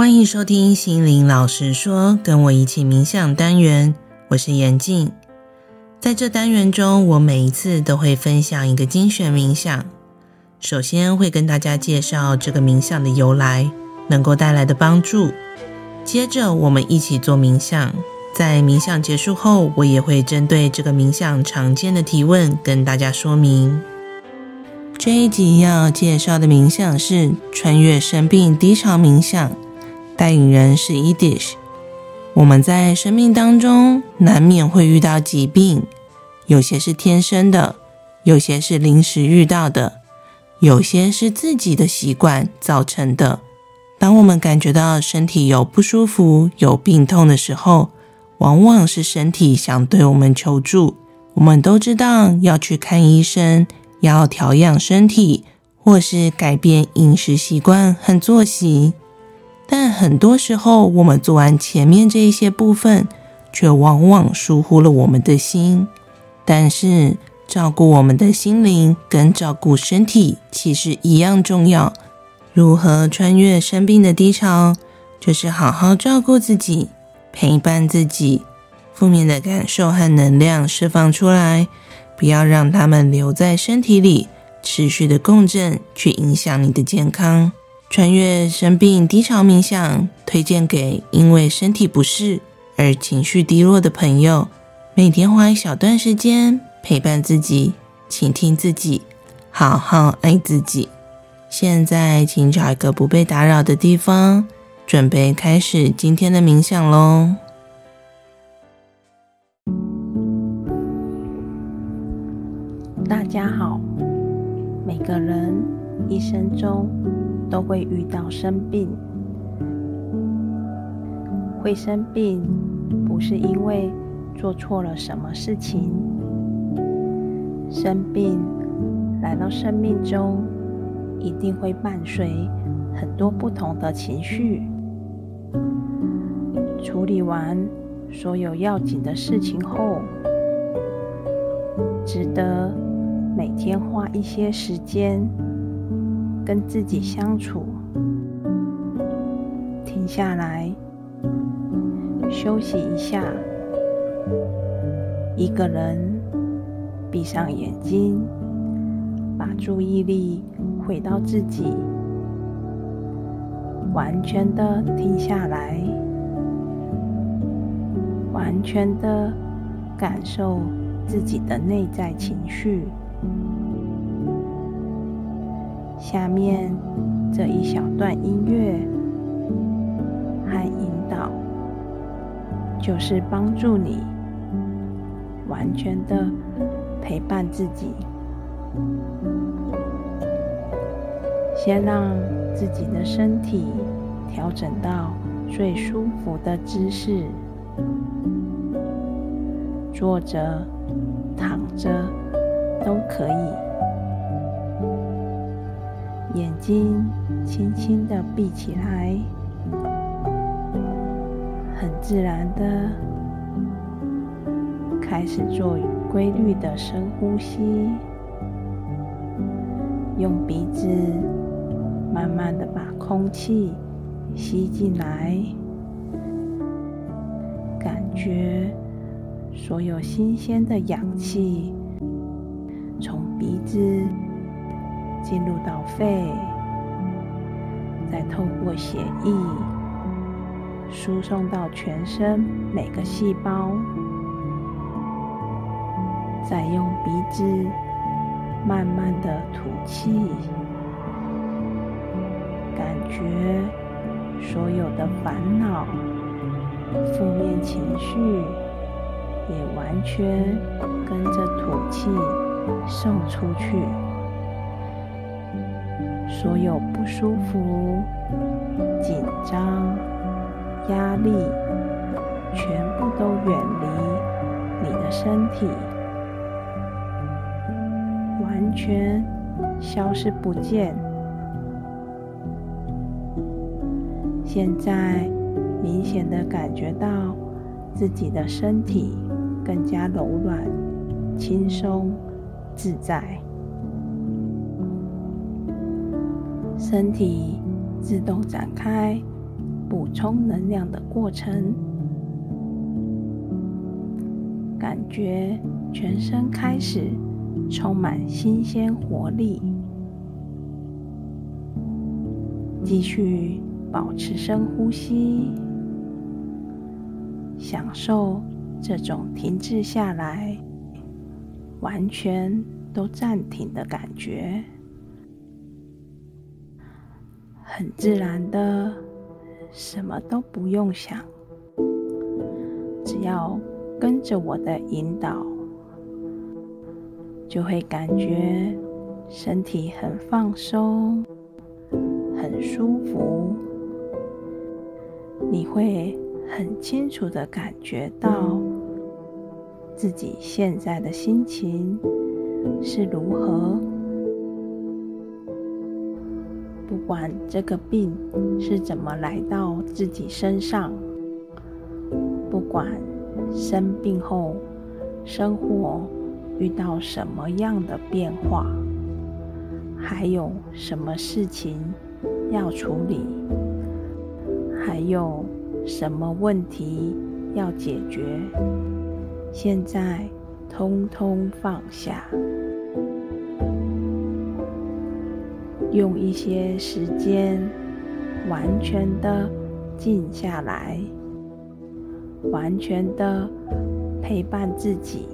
欢迎收听心灵老师说，跟我一起冥想单元，我是妍静。在这单元中，我每一次都会分享一个精选冥想。首先会跟大家介绍这个冥想的由来，能够带来的帮助。接着我们一起做冥想。在冥想结束后，我也会针对这个冥想常见的提问跟大家说明。这一集要介绍的冥想是穿越生病低潮冥想。带领人是 Edish。我们在生命当中难免会遇到疾病，有些是天生的，有些是临时遇到的，有些是自己的习惯造成的。当我们感觉到身体有不舒服、有病痛的时候，往往是身体想对我们求助。我们都知道要去看医生，要调养身体，或是改变饮食习惯和作息。但很多时候，我们做完前面这一些部分，却往往疏忽了我们的心。但是，照顾我们的心灵跟照顾身体其实一样重要。如何穿越生病的低潮？就是好好照顾自己，陪伴自己。负面的感受和能量释放出来，不要让它们留在身体里，持续的共振，去影响你的健康。穿越生病低潮冥想，推荐给因为身体不适而情绪低落的朋友。每天花一小段时间陪伴自己，倾听自己，好好爱自己。现在，请找一个不被打扰的地方，准备开始今天的冥想喽。大家好，每个人一生中。都会遇到生病，会生病不是因为做错了什么事情，生病来到生命中，一定会伴随很多不同的情绪。处理完所有要紧的事情后，值得每天花一些时间。跟自己相处，停下来休息一下，一个人闭上眼睛，把注意力回到自己，完全的停下来，完全的感受自己的内在情绪。下面这一小段音乐和引导，就是帮助你完全的陪伴自己。先让自己的身体调整到最舒服的姿势，坐着、躺着都可以。眼睛轻轻的闭起来，很自然的开始做规律的深呼吸，用鼻子慢慢的把空气吸进来，感觉所有新鲜的氧气从鼻子。进入到肺，再透过血液输送到全身每个细胞，再用鼻子慢慢的吐气，感觉所有的烦恼、负面情绪也完全跟着吐气送出去。所有不舒服、紧张、压力，全部都远离你的身体，完全消失不见。现在明显的感觉到自己的身体更加柔软、轻松、自在。身体自动展开，补充能量的过程，感觉全身开始充满新鲜活力。继续保持深呼吸，享受这种停滞下来、完全都暂停的感觉。很自然的，什么都不用想，只要跟着我的引导，就会感觉身体很放松、很舒服。你会很清楚的感觉到自己现在的心情是如何。管这个病是怎么来到自己身上，不管生病后生活遇到什么样的变化，还有什么事情要处理，还有什么问题要解决，现在通通放下。用一些时间，完全的静下来，完全的陪伴自己，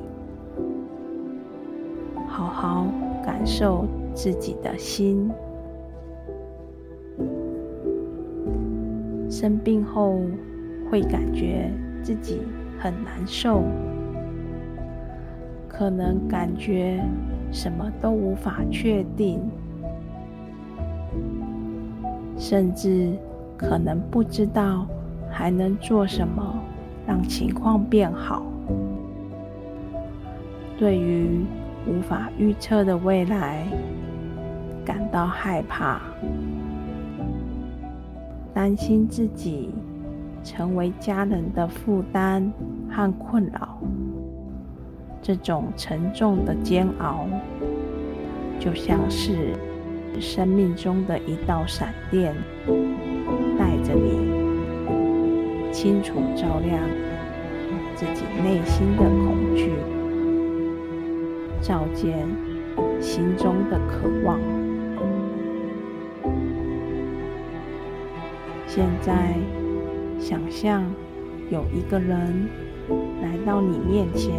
好好感受自己的心。生病后会感觉自己很难受，可能感觉什么都无法确定。甚至可能不知道还能做什么让情况变好。对于无法预测的未来感到害怕，担心自己成为家人的负担和困扰，这种沉重的煎熬，就像是。生命中的一道闪电，带着你清楚照亮自己内心的恐惧，照见心中的渴望。现在，想象有一个人来到你面前，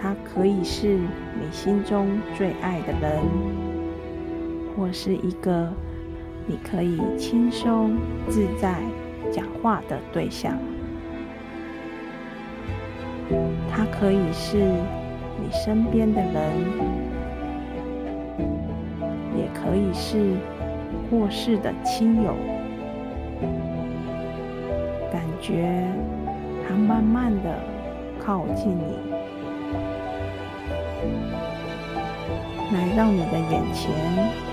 他可以是你心中最爱的人。是一个你可以轻松自在讲话的对象，他可以是你身边的人，也可以是过世的亲友。感觉他慢慢的靠近你，来到你的眼前。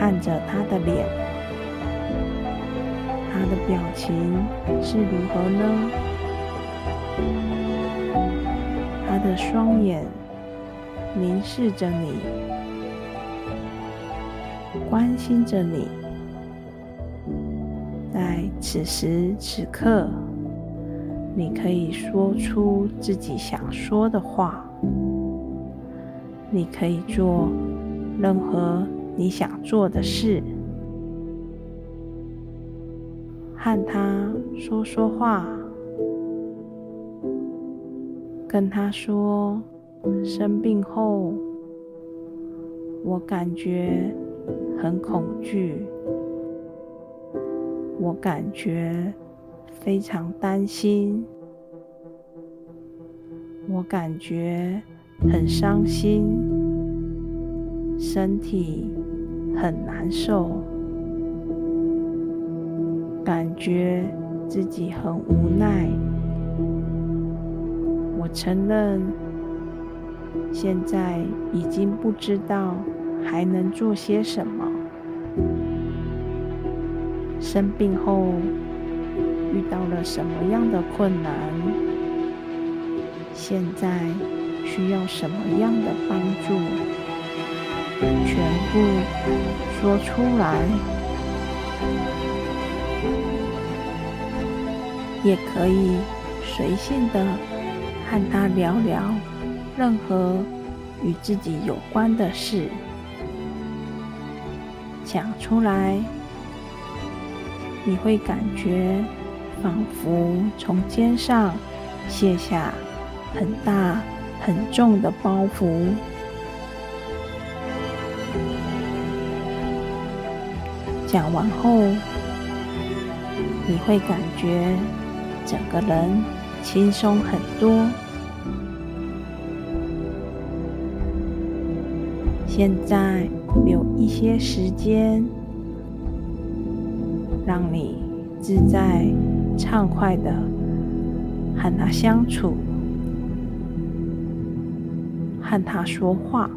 看着他的脸，他的表情是如何呢？他的双眼凝视着你，关心着你。在此时此刻，你可以说出自己想说的话，你可以做任何。你想做的事，和他说说话，跟他说，生病后，我感觉很恐惧，我感觉非常担心，我感觉很伤心，身体。很难受，感觉自己很无奈。我承认，现在已经不知道还能做些什么。生病后遇到了什么样的困难？现在需要什么样的帮助？全部说出来，也可以随性的和他聊聊任何与自己有关的事，讲出来，你会感觉仿佛从肩上卸下很大很重的包袱。讲完后，你会感觉整个人轻松很多。现在留一些时间，让你自在畅快的和他相处，和他说话。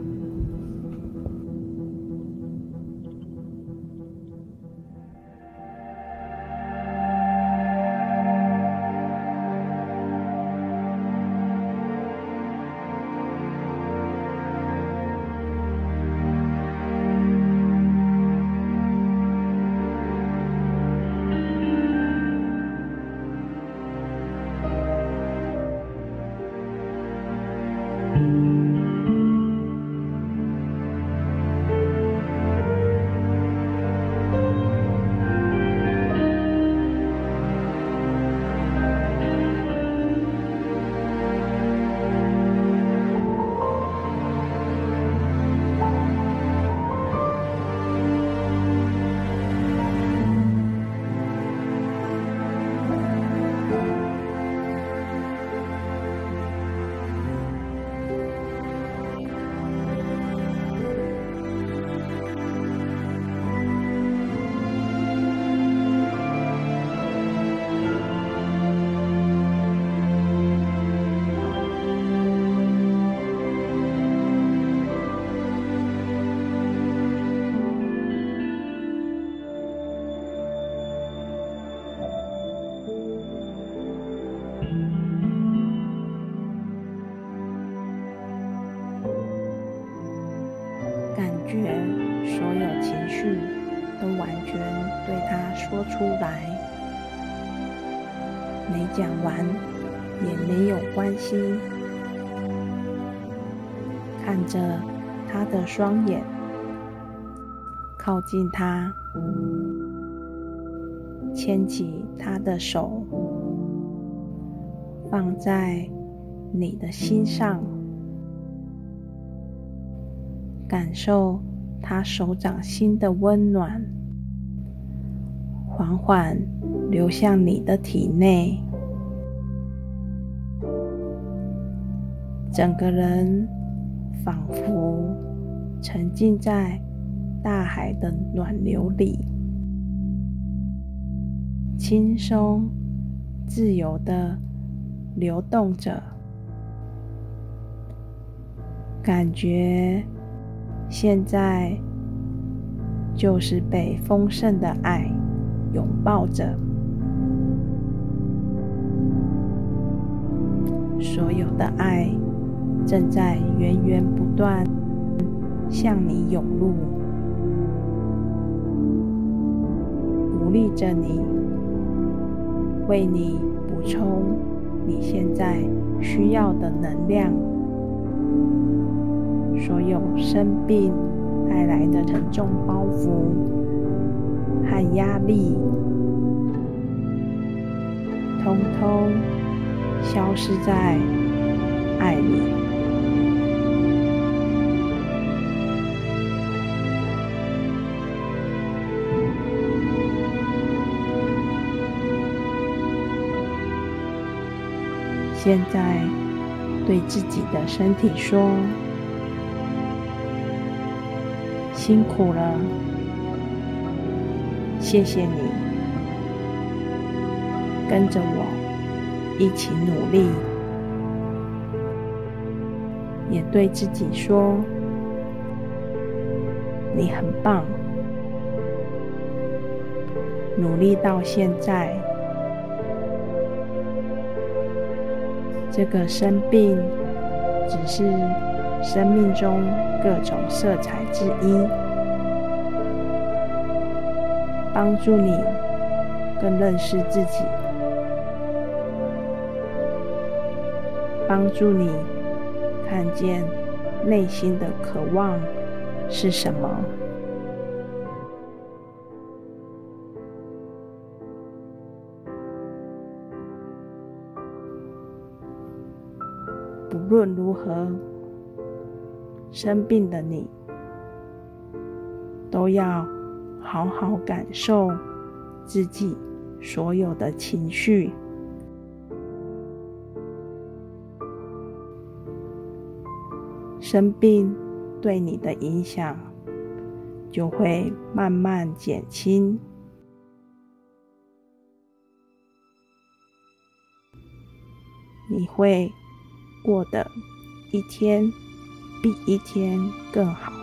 所有情绪都完全对他说出来，没讲完也没有关系。看着他的双眼，靠近他，牵起他的手，放在你的心上，感受。他手掌心的温暖，缓缓流向你的体内，整个人仿佛沉浸在大海的暖流里，轻松自由地流动着，感觉。现在就是被丰盛的爱拥抱着，所有的爱正在源源不断向你涌入，鼓励着你，为你补充你现在需要的能量。所有生病带来的沉重包袱和压力，通通消失在爱里。现在对自己的身体说。辛苦了，谢谢你，跟着我一起努力，也对自己说，你很棒，努力到现在，这个生病只是生命中。各种色彩之一，帮助你更认识自己，帮助你看见内心的渴望是什么。不论如何，生病的你都要好好感受自己所有的情绪，生病对你的影响就会慢慢减轻，你会。过的一天比一天更好。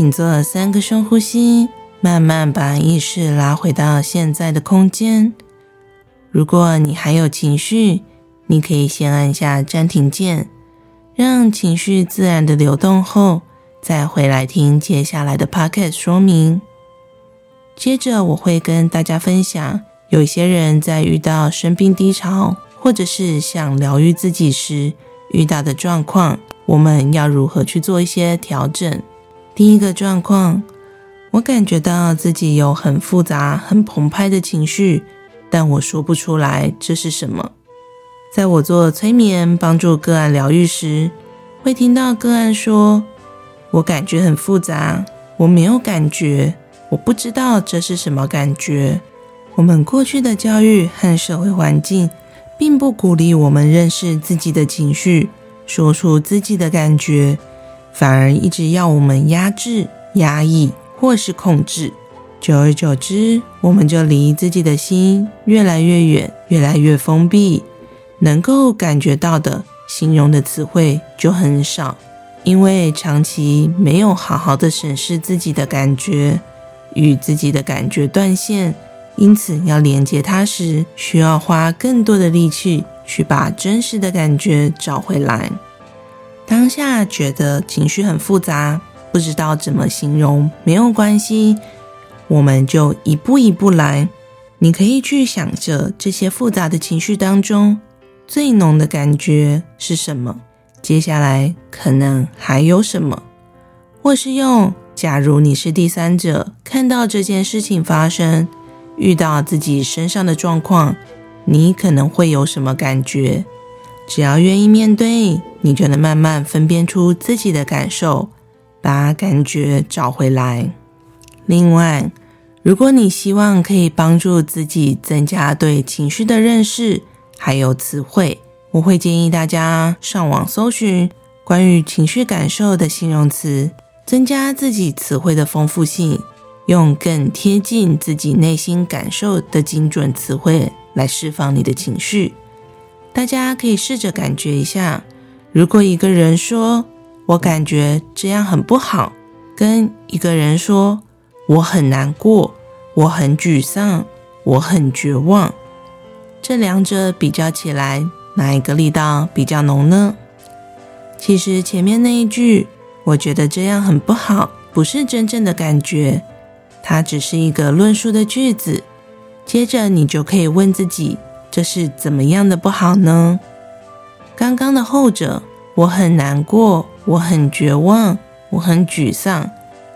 请做三个深呼吸，慢慢把意识拉回到现在的空间。如果你还有情绪，你可以先按下暂停键，让情绪自然的流动后，再回来听接下来的 podcast 说明。接着我会跟大家分享，有一些人在遇到生病低潮，或者是想疗愈自己时遇到的状况，我们要如何去做一些调整。第一个状况，我感觉到自己有很复杂、很澎湃的情绪，但我说不出来这是什么。在我做催眠帮助个案疗愈时，会听到个案说：“我感觉很复杂，我没有感觉，我不知道这是什么感觉。”我们过去的教育和社会环境，并不鼓励我们认识自己的情绪，说出自己的感觉。反而一直要我们压制、压抑或是控制，久而久之，我们就离自己的心越来越远，越来越封闭，能够感觉到的形容的词汇就很少。因为长期没有好好的审视自己的感觉，与自己的感觉断线，因此要连接它时，需要花更多的力气去把真实的感觉找回来。当下觉得情绪很复杂，不知道怎么形容，没有关系，我们就一步一步来。你可以去想着这些复杂的情绪当中，最浓的感觉是什么？接下来可能还有什么？或是用假如你是第三者，看到这件事情发生，遇到自己身上的状况，你可能会有什么感觉？只要愿意面对，你就能慢慢分辨出自己的感受，把感觉找回来。另外，如果你希望可以帮助自己增加对情绪的认识，还有词汇，我会建议大家上网搜寻关于情绪感受的形容词，增加自己词汇的丰富性，用更贴近自己内心感受的精准词汇来释放你的情绪。大家可以试着感觉一下，如果一个人说“我感觉这样很不好”，跟一个人说“我很难过，我很沮丧，我很绝望”，这两者比较起来，哪一个力道比较浓呢？其实前面那一句“我觉得这样很不好”，不是真正的感觉，它只是一个论述的句子。接着你就可以问自己。这是怎么样的不好呢？刚刚的后者，我很难过，我很绝望，我很沮丧，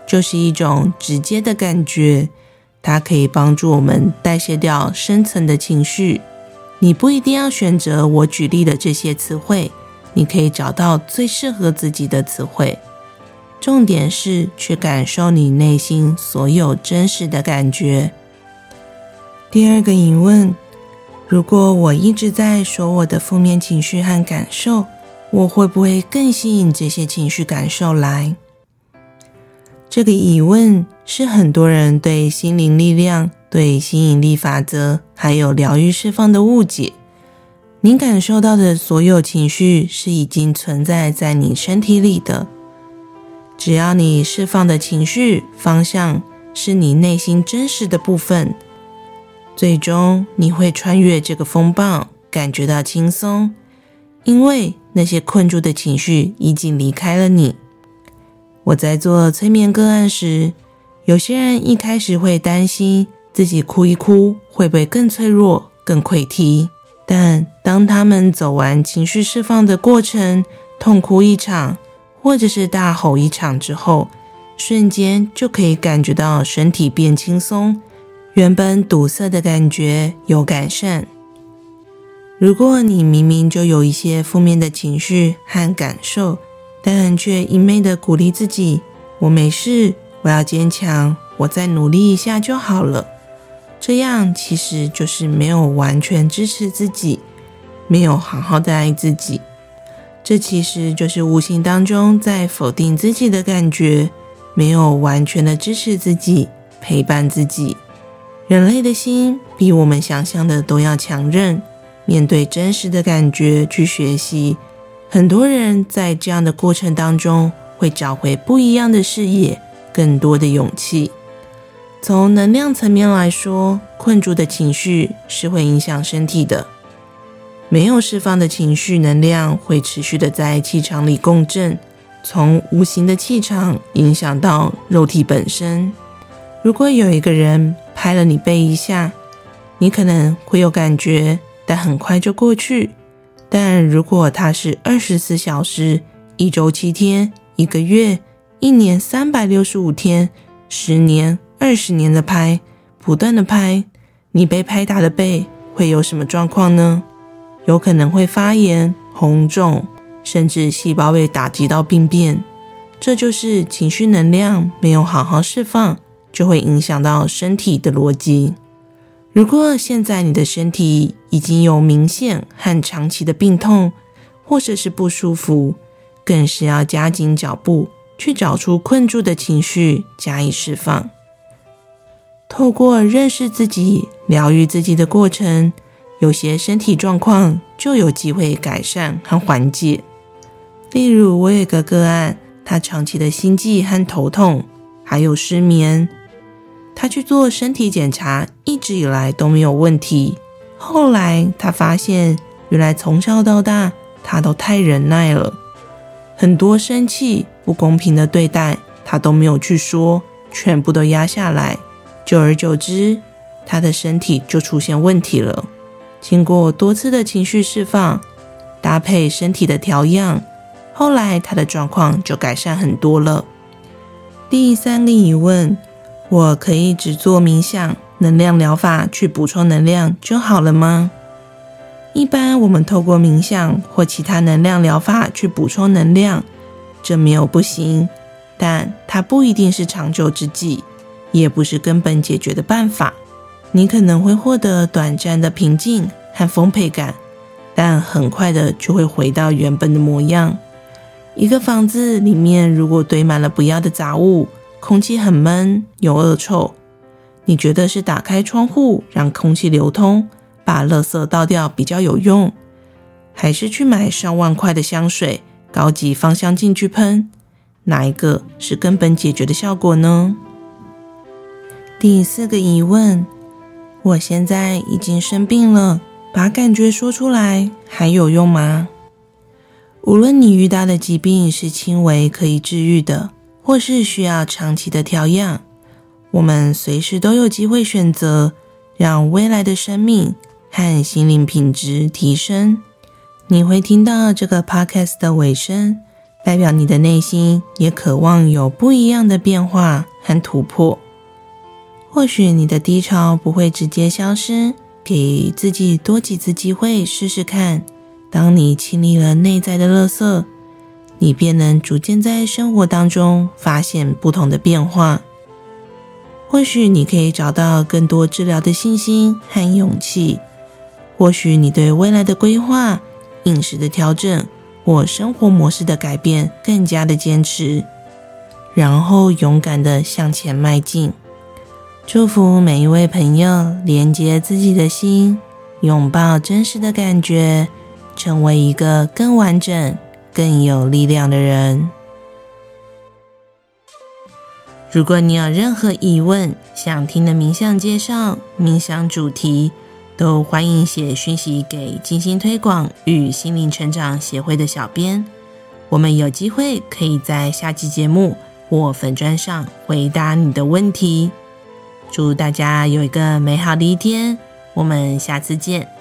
就是一种直接的感觉，它可以帮助我们代谢掉深层的情绪。你不一定要选择我举例的这些词汇，你可以找到最适合自己的词汇。重点是去感受你内心所有真实的感觉。第二个疑问：如果我一直在说我的负面情绪和感受，我会不会更吸引这些情绪感受来？这个疑问是很多人对心灵力量、对吸引力法则还有疗愈释放的误解。你感受到的所有情绪是已经存在在你身体里的。只要你释放的情绪方向是你内心真实的部分，最终你会穿越这个风暴，感觉到轻松，因为那些困住的情绪已经离开了你。我在做催眠个案时，有些人一开始会担心自己哭一哭会不会更脆弱、更溃堤，但当他们走完情绪释放的过程，痛哭一场。或者是大吼一场之后，瞬间就可以感觉到身体变轻松，原本堵塞的感觉有改善。如果你明明就有一些负面的情绪和感受，但却一昧的鼓励自己：“我没事，我要坚强，我再努力一下就好了。”这样其实就是没有完全支持自己，没有好好的爱自己。这其实就是无形当中在否定自己的感觉，没有完全的支持自己，陪伴自己。人类的心比我们想象的都要强韧，面对真实的感觉去学习。很多人在这样的过程当中会找回不一样的视野，更多的勇气。从能量层面来说，困住的情绪是会影响身体的。没有释放的情绪能量会持续的在气场里共振，从无形的气场影响到肉体本身。如果有一个人拍了你背一下，你可能会有感觉，但很快就过去。但如果它是二十四小时、一周七天、一个月、一年三百六十五天、十年、二十年的拍，不断的拍，你被拍打的背会有什么状况呢？有可能会发炎、红肿，甚至细胞被打击到病变。这就是情绪能量没有好好释放，就会影响到身体的逻辑。如果现在你的身体已经有明显和长期的病痛，或者是不舒服，更是要加紧脚步去找出困住的情绪，加以释放。透过认识自己、疗愈自己的过程。有些身体状况就有机会改善和缓解。例如，我有个个案，他长期的心悸和头痛，还有失眠。他去做身体检查，一直以来都没有问题。后来他发现，原来从小到大他都太忍耐了，很多生气、不公平的对待，他都没有去说，全部都压下来。久而久之，他的身体就出现问题了。经过多次的情绪释放，搭配身体的调养，后来他的状况就改善很多了。第三个疑问：我可以只做冥想、能量疗法去补充能量就好了吗？一般我们透过冥想或其他能量疗法去补充能量，这没有不行，但它不一定是长久之计，也不是根本解决的办法。你可能会获得短暂的平静和丰沛感，但很快的就会回到原本的模样。一个房子里面如果堆满了不要的杂物，空气很闷，有恶臭，你觉得是打开窗户让空气流通，把垃圾倒掉比较有用，还是去买上万块的香水、高级芳香剂去喷？哪一个是根本解决的效果呢？第四个疑问。我现在已经生病了，把感觉说出来还有用吗？无论你遇到的疾病是轻微可以治愈的，或是需要长期的调养，我们随时都有机会选择让未来的生命和心灵品质提升。你会听到这个 podcast 的尾声，代表你的内心也渴望有不一样的变化和突破。或许你的低潮不会直接消失，给自己多几次机会试试看。当你清理了内在的垃圾，你便能逐渐在生活当中发现不同的变化。或许你可以找到更多治疗的信心和勇气。或许你对未来的规划、饮食的调整或生活模式的改变更加的坚持，然后勇敢的向前迈进。祝福每一位朋友连接自己的心，拥抱真实的感觉，成为一个更完整、更有力量的人。如果你有任何疑问，想听的冥想介绍、冥想主题，都欢迎写讯息给静心推广与心灵成长协会的小编，我们有机会可以在下期节目或粉砖上回答你的问题。祝大家有一个美好的一天，我们下次见。